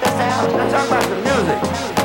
Let's talk about the music.